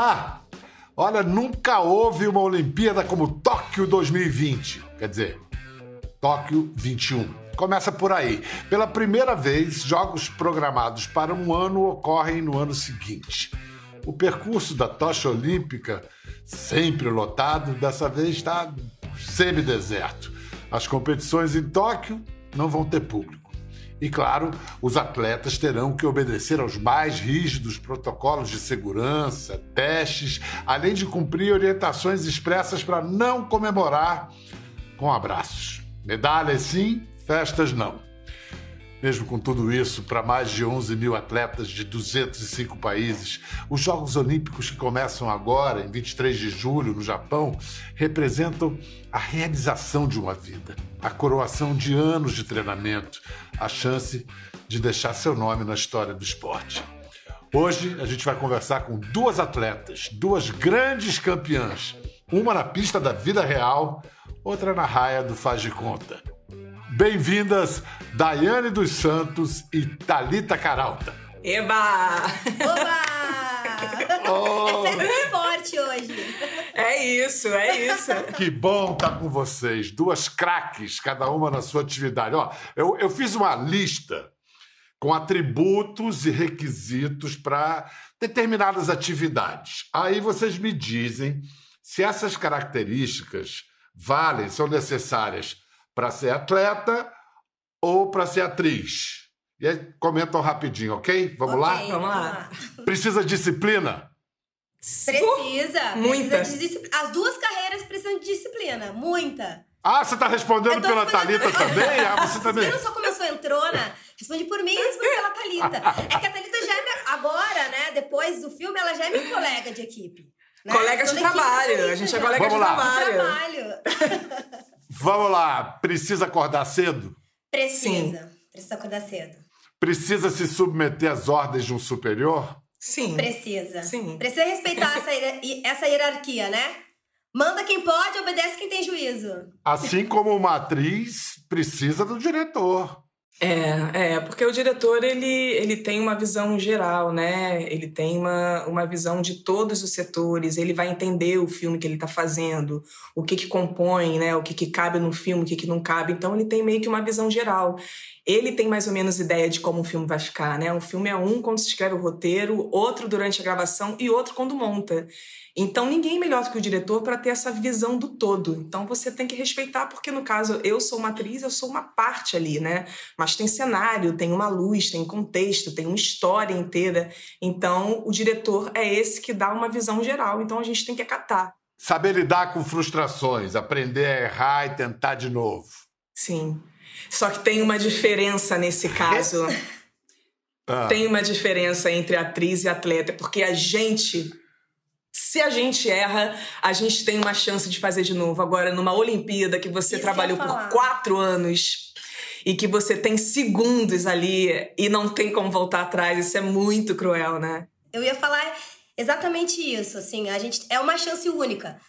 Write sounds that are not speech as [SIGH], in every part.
lá! Olha, nunca houve uma Olimpíada como Tóquio 2020. Quer dizer, Tóquio 21. Começa por aí. Pela primeira vez, jogos programados para um ano ocorrem no ano seguinte. O percurso da tocha olímpica, sempre lotado, dessa vez está semi-deserto. As competições em Tóquio não vão ter público. E claro, os atletas terão que obedecer aos mais rígidos protocolos de segurança, testes, além de cumprir orientações expressas para não comemorar com abraços. Medalhas sim, festas não. Mesmo com tudo isso, para mais de 11 mil atletas de 205 países, os Jogos Olímpicos que começam agora, em 23 de julho, no Japão, representam a realização de uma vida, a coroação de anos de treinamento, a chance de deixar seu nome na história do esporte. Hoje a gente vai conversar com duas atletas, duas grandes campeãs, uma na pista da vida real, outra na raia do faz de conta. Bem-vindas, Daiane dos Santos e Talita Caralta. Eba! Oba! Oh. É festa esporte hoje. É isso, é isso. Que bom estar com vocês, duas craques, cada uma na sua atividade. Ó, eu, eu fiz uma lista com atributos e requisitos para determinadas atividades. Aí vocês me dizem se essas características valem, são necessárias para ser atleta ou para ser atriz. E aí comentam rapidinho, ok? Vamos okay, lá? Vamos lá. Precisa de disciplina? Precisa. Muita. Precisa de, as duas carreiras precisam de disciplina. Muita. Ah, você está respondendo pela Thalita também? Ah, você também. Você não só começou entrona, responde por mim e responde pela Thalita. É que a Thalita já é minha, agora, né, depois do filme, ela já é minha colega de equipe. Né? Colega de trabalho. A gente é colega Vamos de lá. trabalho. De [LAUGHS] trabalho. [LAUGHS] Vamos lá. Precisa acordar cedo? Precisa. Sim. Precisa acordar cedo. Precisa se submeter às ordens de um superior? Sim. Precisa. Sim. Precisa respeitar [LAUGHS] essa, essa hierarquia, né? Manda quem pode, obedece quem tem juízo. Assim como uma atriz precisa do diretor. É, é, porque o diretor ele, ele tem uma visão geral, né? Ele tem uma, uma visão de todos os setores, ele vai entender o filme que ele está fazendo, o que que compõe, né? O que que cabe no filme, o que que não cabe. Então ele tem meio que uma visão geral. Ele tem mais ou menos ideia de como o filme vai ficar, né? Um filme é um quando se escreve o roteiro, outro durante a gravação e outro quando monta. Então, ninguém melhor do que o diretor para ter essa visão do todo. Então, você tem que respeitar, porque no caso, eu sou uma atriz, eu sou uma parte ali, né? Mas tem cenário, tem uma luz, tem contexto, tem uma história inteira. Então, o diretor é esse que dá uma visão geral. Então, a gente tem que acatar. Saber lidar com frustrações, aprender a errar e tentar de novo. Sim. Só que tem uma diferença nesse caso. ah. Tem uma diferença entre atriz e atleta, porque a gente se a gente erra, a gente tem uma chance de fazer de novo. Agora, numa Olimpíada que você Isso trabalhou que por quatro anos e que você tem segundos ali e não tem como voltar atrás, isso é muito cruel, né? Eu ia falar exatamente isso, assim, a gente é uma chance única.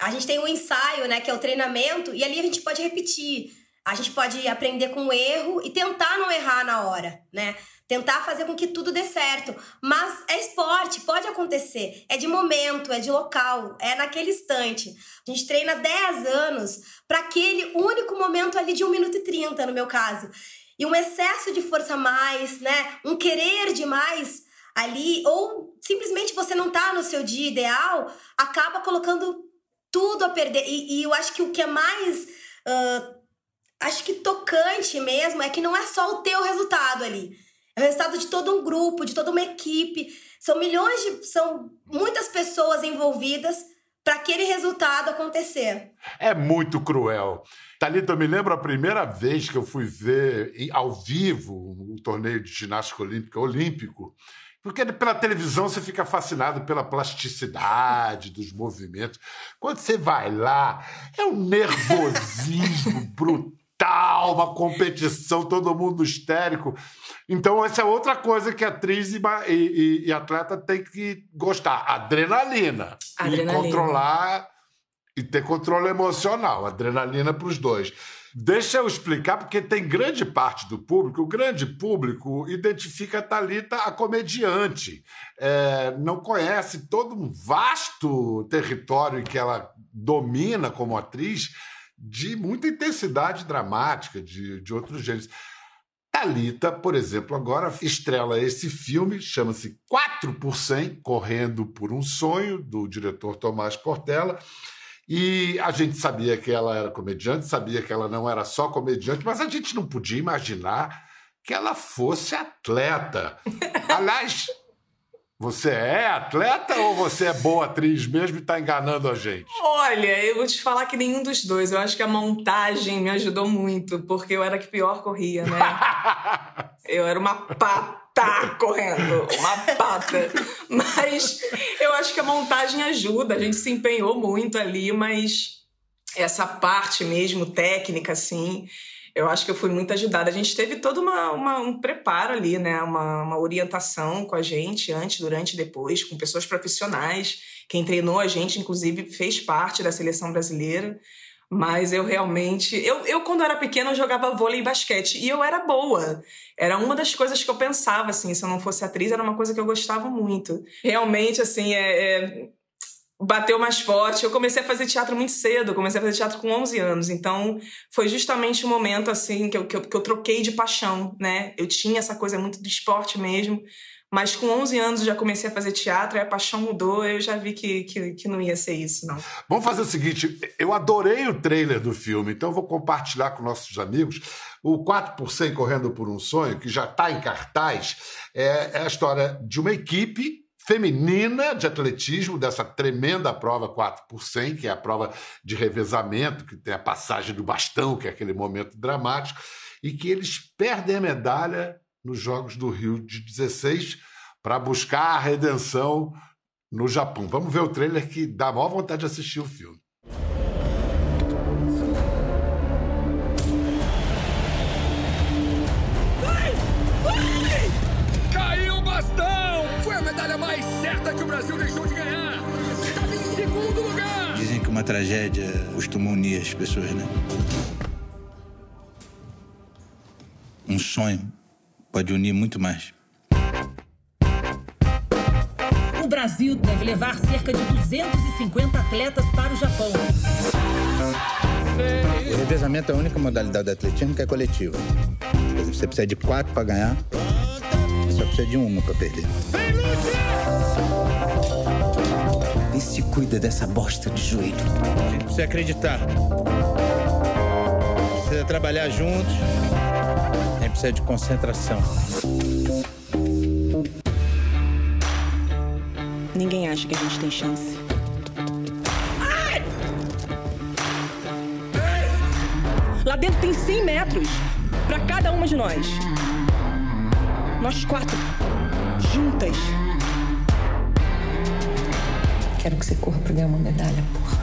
A gente tem um ensaio, né, que é o treinamento, e ali a gente pode repetir. A gente pode aprender com o erro e tentar não errar na hora, né? Tentar fazer com que tudo dê certo. Mas é esporte, pode acontecer. É de momento, é de local, é naquele instante. A gente treina 10 anos para aquele único momento ali de 1 minuto e 30, no meu caso. E um excesso de força mais, né? Um querer demais ali, ou simplesmente você não tá no seu dia ideal, acaba colocando tudo a perder. E, e eu acho que o que é mais. Uh, acho que tocante mesmo é que não é só o teu resultado ali é o resultado de todo um grupo, de toda uma equipe. São milhões de. São muitas pessoas envolvidas para aquele resultado acontecer. É muito cruel. Thalita, eu me lembro a primeira vez que eu fui ver ao vivo o um torneio de ginástica olímpica olímpico. Porque pela televisão você fica fascinado pela plasticidade dos movimentos. Quando você vai lá, é um nervosismo [LAUGHS] brutal tal, uma competição, todo mundo histérico. Então, essa é outra coisa que atriz e, e, e atleta tem que gostar: adrenalina. adrenalina. E controlar e ter controle emocional. Adrenalina para os dois. Deixa eu explicar, porque tem grande parte do público, o grande público identifica a Thalita a comediante. É, não conhece todo um vasto território que ela domina como atriz de muita intensidade dramática, de, de outros gêneros. Talita, por exemplo, agora estrela esse filme, chama-se 4 por 100, Correndo por um Sonho, do diretor Tomás Portela. E a gente sabia que ela era comediante, sabia que ela não era só comediante, mas a gente não podia imaginar que ela fosse atleta. [LAUGHS] Aliás, você é atleta ou você é boa atriz mesmo e está enganando a gente? Olha, eu vou te falar que nenhum dos dois. Eu acho que a montagem me ajudou muito, porque eu era que pior corria, né? [LAUGHS] eu era uma pata correndo, uma pata. Mas eu acho que a montagem ajuda. A gente se empenhou muito ali, mas essa parte mesmo técnica, assim, eu acho que eu fui muito ajudada. A gente teve todo uma, uma, um preparo ali, né? Uma, uma orientação com a gente, antes, durante e depois, com pessoas profissionais. Quem treinou a gente, inclusive, fez parte da seleção brasileira. Mas eu realmente. Eu, eu, quando era pequena, eu jogava vôlei e basquete. E eu era boa. Era uma das coisas que eu pensava, assim, se eu não fosse atriz, era uma coisa que eu gostava muito. Realmente, assim, é, é bateu mais forte. Eu comecei a fazer teatro muito cedo, comecei a fazer teatro com 11 anos. Então, foi justamente o momento assim que eu, que eu, que, eu, troquei de paixão, né? Eu tinha essa coisa muito do esporte mesmo, mas com 11 anos já comecei a fazer teatro a paixão mudou, eu já vi que, que, que não ia ser isso, não. Vamos fazer o seguinte, eu adorei o trailer do filme, então eu vou compartilhar com nossos amigos. O 4% Correndo por um Sonho, que já está em cartaz, é, é a história de uma equipe feminina de atletismo, dessa tremenda prova 4 por 100, que é a prova de revezamento, que tem a passagem do bastão, que é aquele momento dramático, e que eles perdem a medalha nos Jogos do Rio de 16 para buscar a redenção no Japão. Vamos ver o trailer que dá maior vontade de assistir o filme. Uma tragédia costuma unir as pessoas, né? Um sonho pode unir muito mais. O Brasil deve levar cerca de 250 atletas para o Japão. O revezamento é a única modalidade de atletismo que é coletiva. Você precisa de quatro para ganhar, só precisa de uma para perder. Vem, e se cuida dessa bosta de joelho. A gente precisa acreditar. Precisa trabalhar juntos. A gente precisa de concentração. Ninguém acha que a gente tem chance. Lá dentro tem 100 metros para cada uma de nós. Nós quatro, juntas. Quero que você corra pra ganhar uma medalha, porra.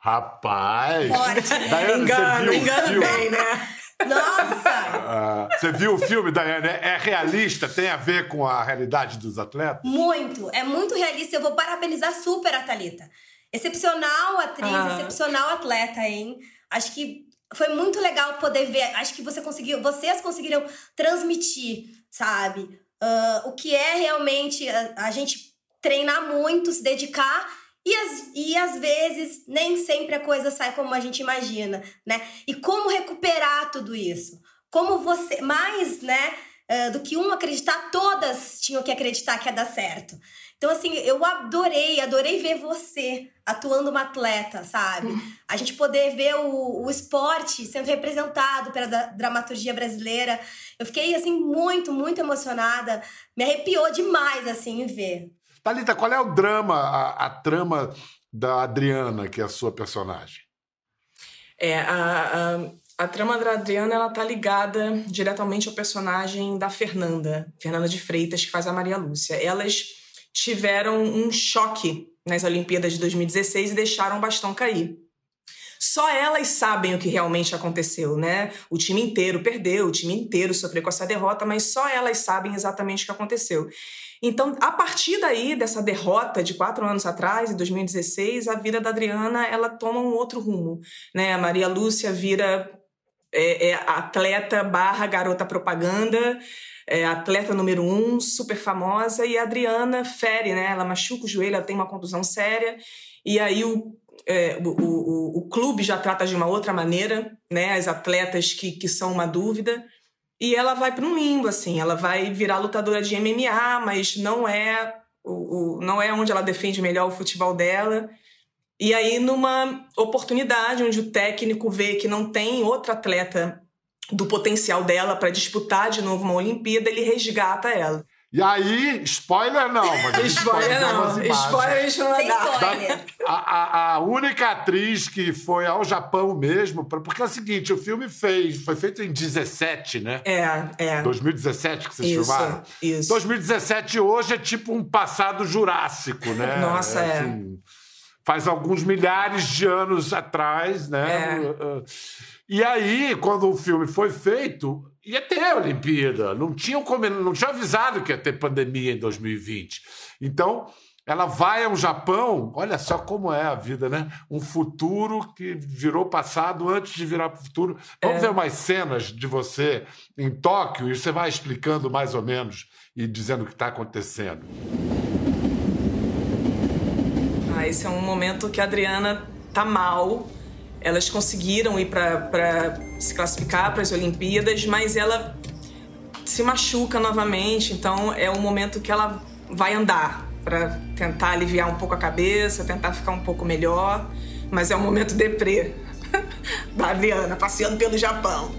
Rapaz! Forte. Daiane, engano, você viu engano o filme? bem, né? Nossa! Ah, você viu o filme, Daiane? É realista? Tem a ver com a realidade dos atletas? Muito. É muito realista. Eu vou parabenizar super a Thalita. Excepcional atriz, Ah. excepcional atleta, hein? Acho que foi muito legal poder ver. Acho que você conseguiu, vocês conseguiram transmitir, sabe? Ah, o que é realmente a, a gente treinar muito, se dedicar. E, as, e às vezes nem sempre a coisa sai como a gente imagina, né? E como recuperar tudo isso? Como você, mais, né, ah, do que um acreditar, todas tinham que acreditar que ia dar certo. Então, assim, eu adorei, adorei ver você atuando uma atleta, sabe? A gente poder ver o, o esporte sendo representado pela dramaturgia brasileira. Eu fiquei, assim, muito, muito emocionada. Me arrepiou demais, assim, em ver. Thalita, qual é o drama, a, a trama da Adriana, que é a sua personagem? É, a, a, a trama da Adriana ela tá ligada diretamente ao personagem da Fernanda, Fernanda de Freitas, que faz a Maria Lúcia. Elas tiveram um choque nas Olimpíadas de 2016 e deixaram o bastão cair. só elas sabem o que realmente aconteceu, né? O time inteiro perdeu, o time inteiro sofreu com essa derrota, mas só elas sabem exatamente o que aconteceu. Então, a partir daí, dessa derrota de quatro anos atrás, em 2016, a vida da Adriana ela toma um outro rumo. Né? A Maria Lúcia vira é, é atleta barra garota propaganda, é, atleta número um, super famosa, e a Adriana fere, né? Ela machuca o joelho, ela tem uma contusão séria, e aí o, é, o, o, o, clube já trata de uma outra maneira, né? As atletas que, que são uma dúvida. E ela vai para um limbo, assim, ela vai virar lutadora de MMA, mas não é o, o, não é onde ela defende melhor o futebol dela. E aí, numa oportunidade onde o técnico vê que não tem outra atleta do potencial dela para disputar de novo uma Olimpíada, ele resgata ela. E aí, spoiler não, mas spoiler não. Spoiler a não Sem spoiler. A, a, a, única atriz que foi ao Japão mesmo, porque é o seguinte, o filme fez, foi feito em 17, né? É, é. 2017 que vocês isso, filmaram. Isso. 2017 hoje é tipo um passado jurássico, né? Nossa, é. Assim, faz alguns milhares de anos atrás, né? É. E aí, quando o filme foi feito, ia ter a Olimpíada. Não tinham não tinha avisado que ia ter pandemia em 2020. Então, ela vai ao Japão, olha só como é a vida, né? Um futuro que virou passado antes de virar futuro. Vamos é. ver umas cenas de você em Tóquio e você vai explicando mais ou menos e dizendo o que está acontecendo. Ah, esse é um momento que a Adriana tá mal elas conseguiram ir para se classificar para as Olimpíadas, mas ela se machuca novamente, então é um momento que ela vai andar para tentar aliviar um pouco a cabeça, tentar ficar um pouco melhor, mas é um momento deprê [LAUGHS] da Adriana passeando pelo Japão.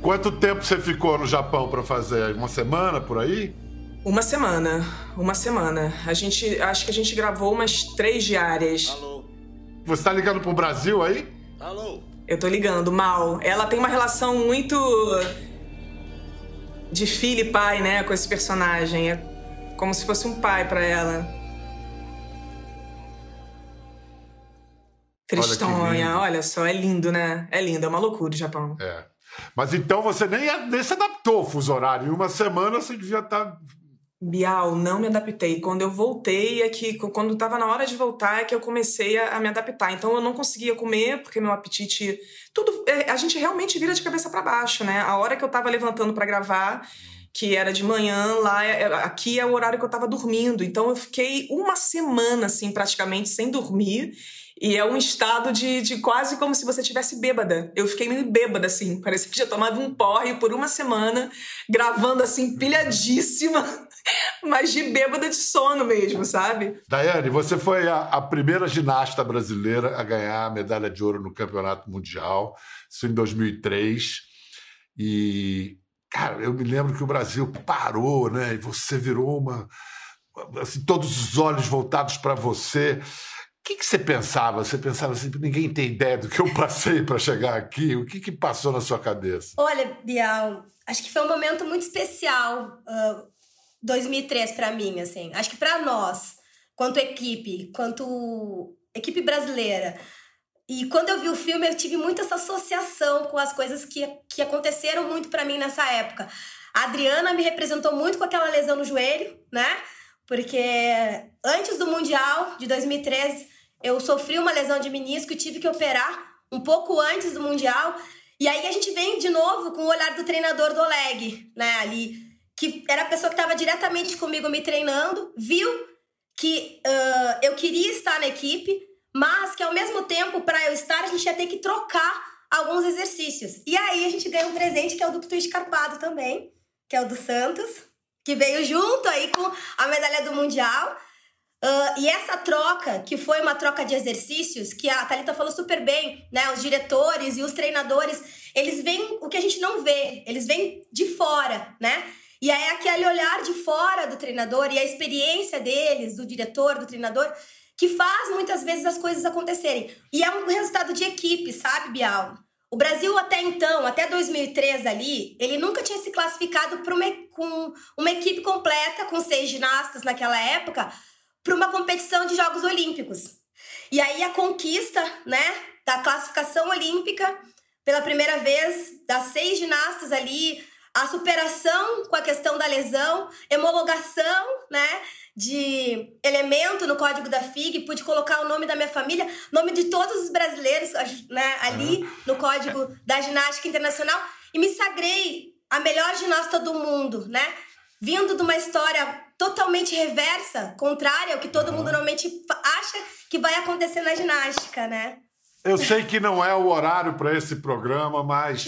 Quanto tempo você ficou no Japão para fazer? Uma semana por aí? Uma semana, uma semana. A gente, acho que a gente gravou umas três diárias. Alô. Você tá ligando pro Brasil aí? Alô? Eu tô ligando, mal. Ela tem uma relação muito. de filho e pai, né, com esse personagem. É como se fosse um pai para ela. Tristonha, olha, olha, só, é lindo, né? É lindo, é uma loucura o Japão. É. Mas então você nem, nem se adaptou ao fuso horário. Em uma semana você devia estar tá Bial, não me adaptei. Quando eu voltei, é que quando estava na hora de voltar, é que eu comecei a, a, me adaptar. Então eu não conseguia comer, porque meu apetite. Tudo. É, a gente realmente vira de cabeça para baixo, né? A hora que eu estava levantando para gravar, que era de manhã, lá é, é, aqui é o horário que eu estava dormindo. Então eu fiquei uma semana, assim, praticamente, sem dormir. E é um estado de, de quase como se você tivesse bêbada. Eu fiquei meio bêbada, assim. Parecia que tinha tomado um porre por uma semana, gravando assim, pilhadíssima mas de bêbada de sono mesmo, sabe? Daiane, você foi a, a, primeira ginasta brasileira a ganhar a medalha de ouro no Campeonato Mundial, isso em 2003. E, cara, eu me lembro que o Brasil parou, né? E você virou uma. Assim, todos os olhos voltados para você. O que, que, você pensava? Você pensava assim, ninguém tem ideia do que eu passei para chegar aqui? O que, que passou na sua cabeça? Olha, Bial, acho que foi um momento muito especial. Uh, 2003 para mim, assim. Acho que para nós, quanto equipe, quanto equipe brasileira. E quando eu vi o filme, eu tive muito essa associação com as coisas que, que aconteceram muito para mim nessa época. A Adriana me representou muito com aquela lesão no joelho, né? Porque antes do Mundial de 2013, eu sofri uma lesão de menisco e tive que operar um pouco antes do Mundial. E aí a gente vem de novo com o olhar do treinador do Oleg, né? Ali que era a pessoa que estava diretamente comigo me treinando, viu que uh, eu queria estar na equipe, mas que ao mesmo tempo, para eu estar, a gente ia ter que trocar alguns exercícios. E aí a gente ganha um presente que é o do twist carpado também, que é o do Santos, que veio junto aí com a medalha do Mundial. Uh, e essa troca, que foi uma troca de exercícios, que a Thalita falou super bem, né? Os diretores e os treinadores, eles veem o que a gente não vê, eles vêm de fora, né? E aí aquele olhar de fora do treinador e a experiência deles, do diretor, do treinador, que faz muitas vezes as coisas acontecerem. E é um resultado de equipe, sabe, Bial? O Brasil até então, até 2003 ali, ele nunca tinha se classificado para uma, com uma equipe completa, com seis ginastas naquela época, para uma competição de Jogos Olímpicos. E aí a conquista, né, da classificação olímpica pela primeira vez das seis ginastas ali, a superação com a questão da lesão, homologação, né, de elemento no código da FIG, pude colocar o nome da minha família, nome de todos os brasileiros, né, ali no código da ginástica internacional e me sagrei a melhor ginasta do mundo, né? Vindo de uma história totalmente reversa, contrária ao que todo mundo normalmente acha que vai acontecer na ginástica, né? Eu sei que não é o horário para esse programa, mas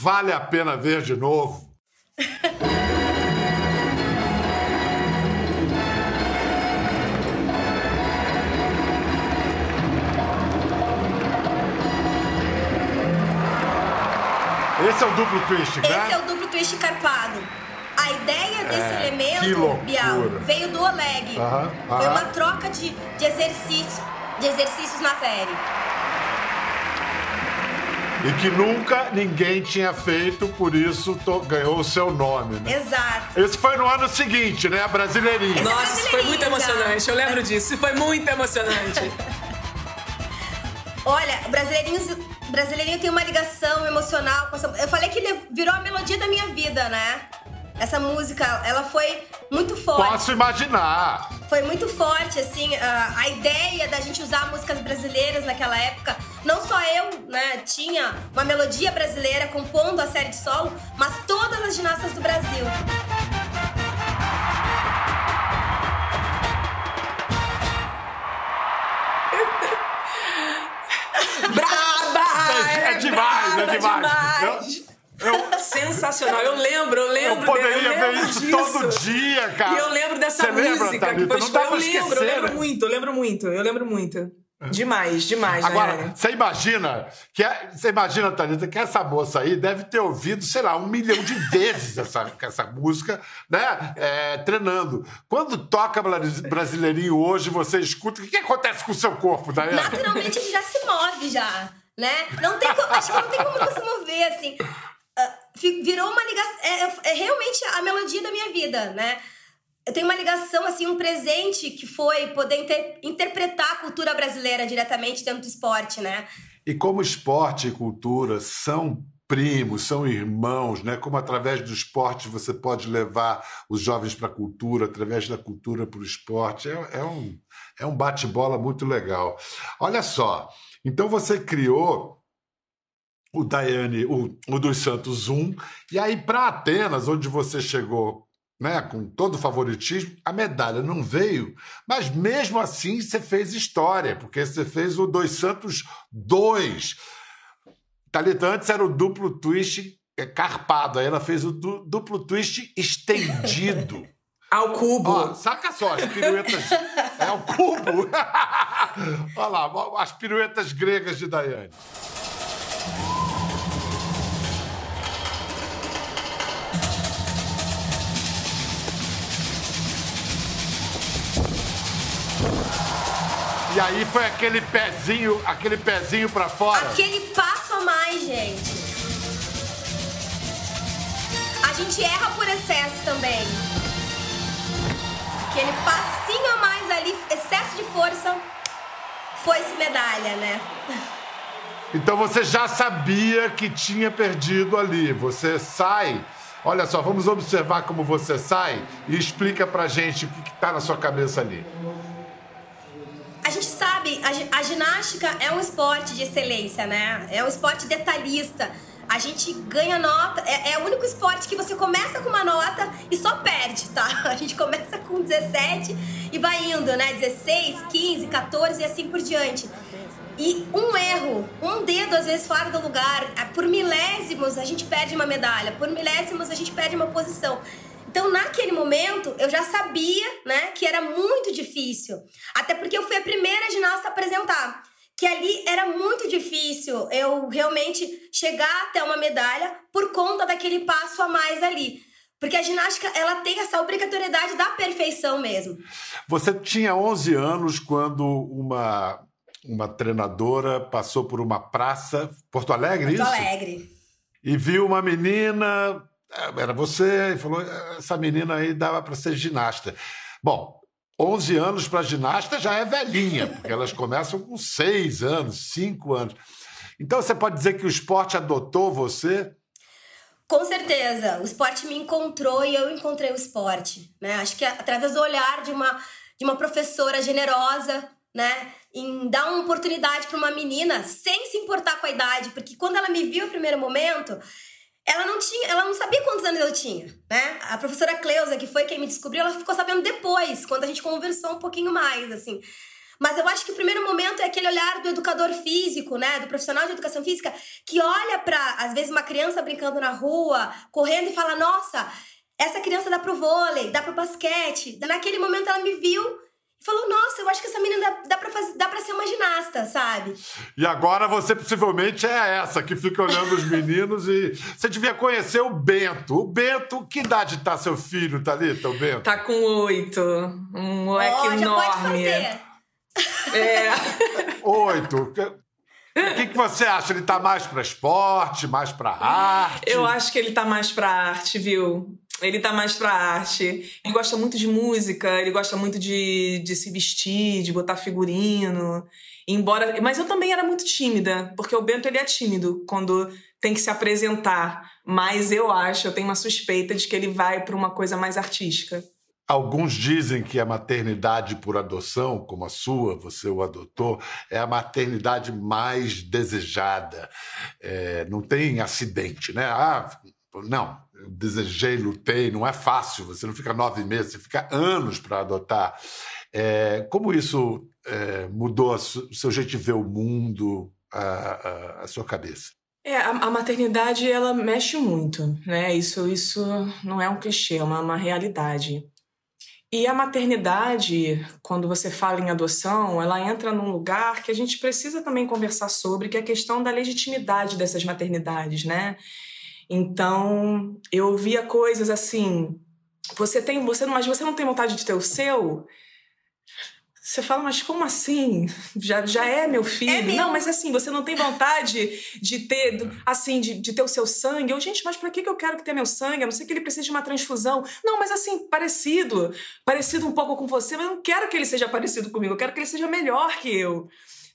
vale a pena ver de novo. Esse é o duplo twist, né? Esse é o duplo twist carpado. A ideia desse É, elemento. Bial, veio do Oleg. Aham, Foi aham. uma troca de, de, exercício, de exercícios na série. E que nunca ninguém tinha feito, por isso to- ganhou o seu nome, né? Exato. Esse foi no ano seguinte, né? Brasileirinho. Nossa, isso foi muito emocionante. Eu lembro disso. Foi muito emocionante. [LAUGHS] Olha, o Brasileirinho, tem uma ligação emocional com essa. Eu falei que ele virou a melodia da minha vida, né? Essa música, ela foi muito forte. Posso imaginar. Foi muito forte, assim, a, a ideia da gente usar músicas brasileiras naquela época. Não só eu, né, tinha uma melodia brasileira compondo a série de solo, mas todas as ginastas do Brasil. Braba! É, é demais, é braba demais. Eu- Sensacional. Eu lembro, eu Eu lembro. poderia eu lembro ver isso disso. todo dia, cara. E eu lembro dessa Você música lembra, Thalita? que foi Não dá eu pra lembro, esquecer, eu lembro né? muito, eu lembro muito, eu lembro muito. Demais, demais, Agora, Daiane. você imagina que é- você imagina, Thalita, que essa moça aí deve ter ouvido, sei lá, um milhão de vezes essa, [LAUGHS] essa música, né? É, treinando. Quando toca Bras- Brasileirinho hoje, você escuta, o que, que acontece com o seu corpo, Daiane? Naturalmente ele já se move já, né? Não tem, co- acho que não tem como se mover, assim. Virou uma ligação. É, é- é realmente a melodia da minha vida, né? Eu tenho uma ligação, assim, um presente que foi poder inter- interpretar a cultura brasileira diretamente dentro do esporte, né? E como esporte e cultura são primos, são irmãos, né? Como através do esporte você pode levar os jovens para a cultura, através da cultura para o esporte. É, é um, é um bate-bola muito legal. Olha só, então você criou o Daiane, o, o dos Santos 1, e aí para Atenas, onde você chegou né, com todo o favoritismo, a medalha não veio, mas mesmo assim você fez história, porque você fez o Dois Santos 2. Thalita, antes era o duplo twist é, carpado, aí ela fez o du- duplo twist estendido. [LAUGHS] Ao cubo. Ó, saca só, as piruetas. É o cubo. [LAUGHS] Olha lá, as piruetas gregas de Daiane. E aí foi aquele pezinho, aquele pezinho pra fora. Aquele passo a mais, gente. A gente erra por excesso também. Aquele passinho a mais ali, excesso de força, foi-se medalha, né? Então você já sabia que tinha perdido ali. Você sai. Olha só, vamos observar como você sai e explica pra gente o que, que tá na sua cabeça ali. A gente sabe, a, a ginástica é um esporte de excelência, né? É um esporte detalhista. A gente ganha nota, é, é o único esporte que você começa com uma nota e só perde, tá? [LAUGHS] A gente começa com 17 e vai indo, né? 16, 15, 14 e assim por diante. E um erro, um dedo às vezes fora do lugar, é, por milésimos a gente perde uma medalha, por milésimos a gente perde uma posição. Então, naquele momento, eu já sabia, né, que era muito difícil. Até porque eu fui a primeira ginasta a apresentar. Que ali era muito difícil eu realmente chegar até uma medalha por conta daquele passo a mais ali. Porque a ginástica, ela tem essa obrigatoriedade da perfeição mesmo. Você tinha 11 anos quando uma, uma treinadora passou por uma praça, Porto Alegre, Porto isso? Alegre. E viu uma menina, era você, e falou: essa menina aí dava para ser ginasta. Bom, 11 anos para ginasta já é velhinha, porque elas começam com 6 anos, 5 anos. Então você pode dizer que o esporte adotou você? Com certeza, o esporte me encontrou e eu encontrei o esporte, né? Acho que através do olhar de uma de uma professora generosa, né, em dar uma oportunidade para uma menina sem se importar com a idade, porque quando ela me viu no primeiro momento, ela não tinha, ela não sabia quantos anos eu tinha, né? A professora Cleusa, que foi quem me descobriu, ela ficou sabendo depois, quando a gente conversou um pouquinho mais, assim. Mas eu acho que o primeiro momento é aquele olhar do educador físico, né, do profissional de educação física, que olha para às vezes uma criança brincando na rua, correndo e fala: "Nossa, essa criança dá pro vôlei, dá pro basquete". Naquele momento ela me viu falou: Nossa, eu acho que essa menina dá, dá, pra, fazer, dá pra sabe? E agora você possivelmente é essa que fica olhando os meninos e. Você devia conhecer o Bento. O Bento, que idade tá seu filho, Thalita, o Bento? Tá com oito. Um moleque oh, enorme. É. [LAUGHS] Oito. O que, que você acha? Ele tá mais para esporte, mais para arte? Eu acho que ele tá mais para arte, viu? Ele tá mais pra arte. Ele gosta muito de música, ele gosta muito de, de se vestir, de botar figurino. Embora. Mas eu também era muito tímida, porque o Bento ele é tímido quando tem que se apresentar. Mas eu acho, eu tenho uma suspeita de que ele vai para uma coisa mais artística. Alguns dizem que a maternidade por adoção, como a sua, você o adotou, é a maternidade mais desejada. É, não tem acidente, né? Ah, não, desejei, lutei, não é fácil, você não fica nove meses, você fica anos para adotar. É, como isso é, mudou o seu jeito de ver o mundo, a, a, a sua cabeça? É, a, a, maternidade ela mexe muito, né? Isso, isso não é um clichê, é uma, uma realidade. E a maternidade, quando você fala em adoção, ela entra num lugar que a gente precisa também conversar sobre, que é a questão da legitimidade dessas maternidades, né? Então, eu ouvia coisas assim: você tem, você, mas você não tem vontade de ter o seu? Você fala, mas como assim? Já, já é meu filho? É. Não, mas assim, você não tem vontade de ter, assim, de, de ter o seu sangue? Eu, gente, mas pra que eu quero que tenha meu sangue? A não ser que ele precise de uma transfusão. Não, mas assim, parecido, parecido um pouco com você, mas eu não quero que ele seja parecido comigo, eu quero que ele seja melhor que eu.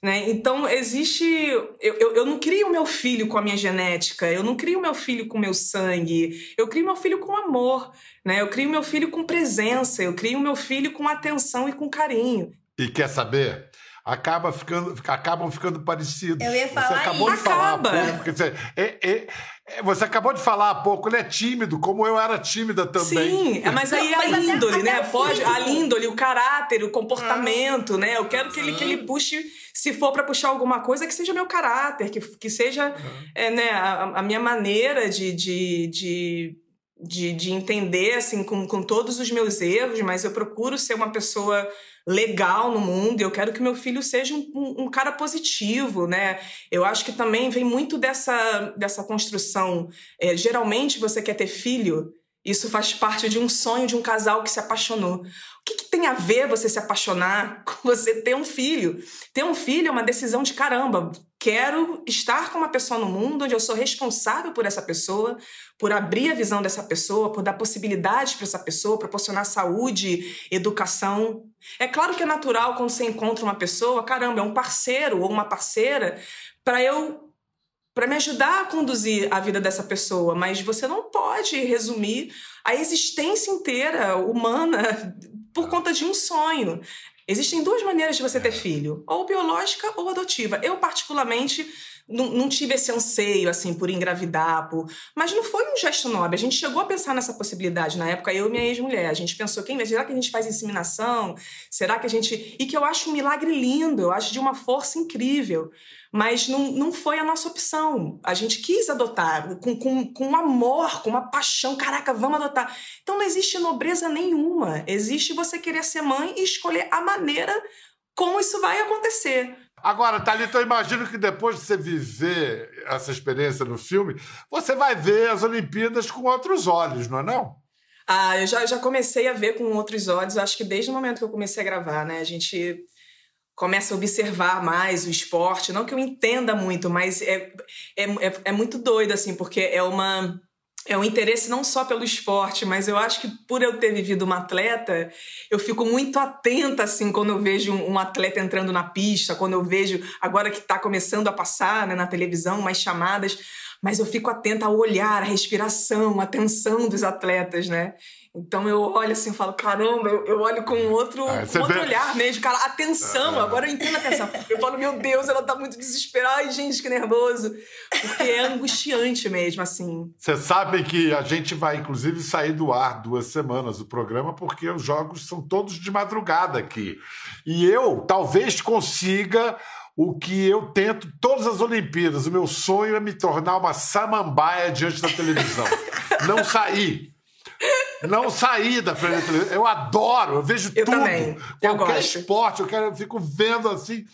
Né? Então, existe. Eu, eu, eu não crio meu filho com a minha genética, eu não crio meu filho com meu sangue, eu crio meu filho com amor, né? eu crio meu filho com presença, eu crio meu filho com atenção e com carinho. E quer saber? Acaba ficando, acabam ficando parecidos. Eu ia falar Você acabou isso. de falar Acaba. há pouco. Dizer, é, é, é, você acabou de falar há pouco, ele é tímido, como eu era tímida também. Sim, mas aí Mas a índole, até né? Pode, a índole, o caráter, o comportamento, né? Eu quero que ele, que ele puxe, se for para puxar alguma coisa, que seja meu caráter, que, que seja é, né, a, a minha maneira de, de, de, de, de entender, assim, com, com todos os meus erros, mas eu procuro ser uma pessoa legal no mundo, eu quero que meu filho seja um, um- um cara positivo, né? Eu acho que também vem muito dessa, dessa construção. É, geralmente você quer ter filho, isso faz parte de um sonho de um casal que se apaixonou. O que, que tem a ver você se apaixonar [LAUGHS] com você ter um filho? Ter um filho é uma decisão de caramba. Quero estar com uma pessoa no mundo onde eu sou responsável por essa pessoa, por abrir a visão dessa pessoa, por dar possibilidades para essa pessoa, proporcionar saúde, educação. É claro que é natural quando você encontra uma pessoa, caramba, é um parceiro ou uma parceira, para eu para me ajudar a conduzir a vida dessa pessoa, mas você não pode resumir a existência inteira humana [LAUGHS] por conta de um sonho. Existem duas maneiras de você ter filho, ou biológica ou adotiva. Eu, particularmente, não, não tive esse anseio, assim, por engravidar, por... mas não foi um gesto nobre. A gente chegou a pensar nessa possibilidade na época, eu e minha ex-mulher. A gente pensou, quem, será que a gente faz inseminação? Será que a gente... E que eu acho um milagre lindo, eu acho de uma força incrível. Mas não, não foi a nossa opção. A gente quis adotar com, com, com amor, com uma paixão. Caraca, vamos adotar. Então não existe nobreza nenhuma. Existe você querer ser mãe e escolher a maneira como isso vai acontecer. Agora, Thalita, eu imagino que depois de você viver essa experiência no filme, você vai ver as Olimpíadas com outros olhos, não é não? Ah, eu já, já comecei a ver com outros olhos, acho que desde o momento que eu comecei a gravar, né? A gente começa a observar mais o esporte. Não que eu entenda muito, mas é, é, é, é muito doido, assim, porque é uma. É um interesse não só pelo esporte, mas eu acho que por eu ter vivido uma atleta, eu fico muito atenta assim quando eu vejo um atleta entrando na pista, quando eu vejo agora que está começando a passar né, na televisão mais chamadas, mas eu fico atenta ao olhar, à respiração, à atenção dos atletas, né? Então eu olho assim e falo, caramba, eu, eu olho com outro, ah, com outro vê... olhar mesmo, cara, atenção, ah. agora eu entendo a atenção. Eu falo, meu Deus, ela tá muito desesperada, ai gente, que nervoso. Porque é angustiante mesmo, assim. Vocês sabem que a gente vai, inclusive, sair do ar duas semanas o programa, porque os jogos são todos de madrugada aqui. E eu talvez consiga o que eu tento todas as Olimpíadas. O meu sonho é me tornar uma samambaia diante da televisão. [LAUGHS] Não sair não sair da frente da televisão. Eu adoro, eu vejo eu tudo. Também. Eu Qualquer gosto. esporte, eu, quero, eu fico vendo assim.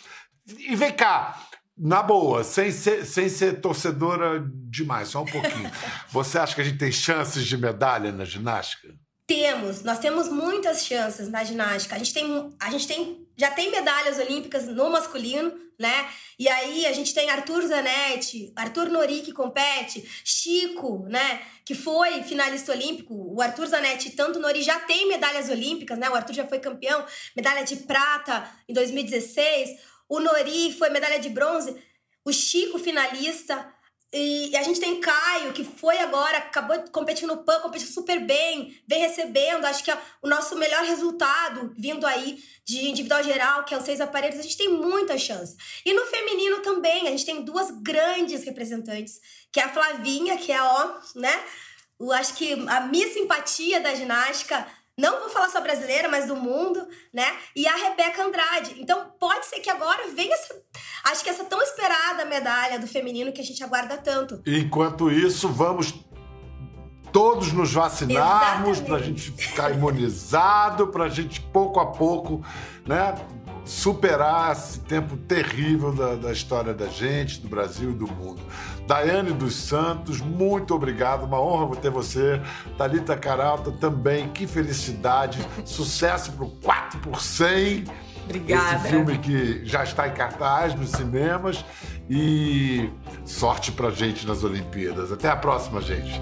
E vem cá, na boa, sem ser, sem ser torcedora demais, só um pouquinho. [LAUGHS] Você acha que a gente tem chances de medalha na ginástica? Temos, nós temos muitas chances na ginástica. A gente tem, a gente tem, já tem medalhas olímpicas no masculino, né? E aí a gente tem Arthur Zanetti, Arthur Nori que compete, Chico, né? Que foi finalista olímpico. O Arthur Zanetti, tanto Nori já tem medalhas olímpicas, né? O Arthur já foi campeão, medalha de prata em 2016. O Nori foi medalha de bronze. O Chico finalista. E a gente tem Caio, que foi agora, acabou de competir no PAN, competiu super bem, vem recebendo. Acho que é o nosso melhor resultado vindo aí de individual geral, que é os seis aparelhos. A gente tem muita chance. E no feminino também, a gente tem duas grandes representantes, que é a Flavinha, que é, ó, né? Acho que a minha simpatia da ginástica não vou falar só brasileira, mas do mundo, né? E a Rebeca Andrade. Então, pode ser que agora venha essa, acho que essa tão esperada medalha do feminino que a gente aguarda tanto. Enquanto isso, vamos todos nos vacinarmos para a gente ficar imunizado, para a gente pouco a pouco, né? Superar esse tempo terrível da, da, história da gente, do Brasil e do mundo. Daiane dos Santos, muito obrigado, uma honra ter você. Thalita Caralta também, que felicidade, [LAUGHS] sucesso para o 4 por 100. Obrigada. Esse filme que já está em cartaz nos cinemas e sorte pra gente nas Olimpíadas. Até a próxima, gente.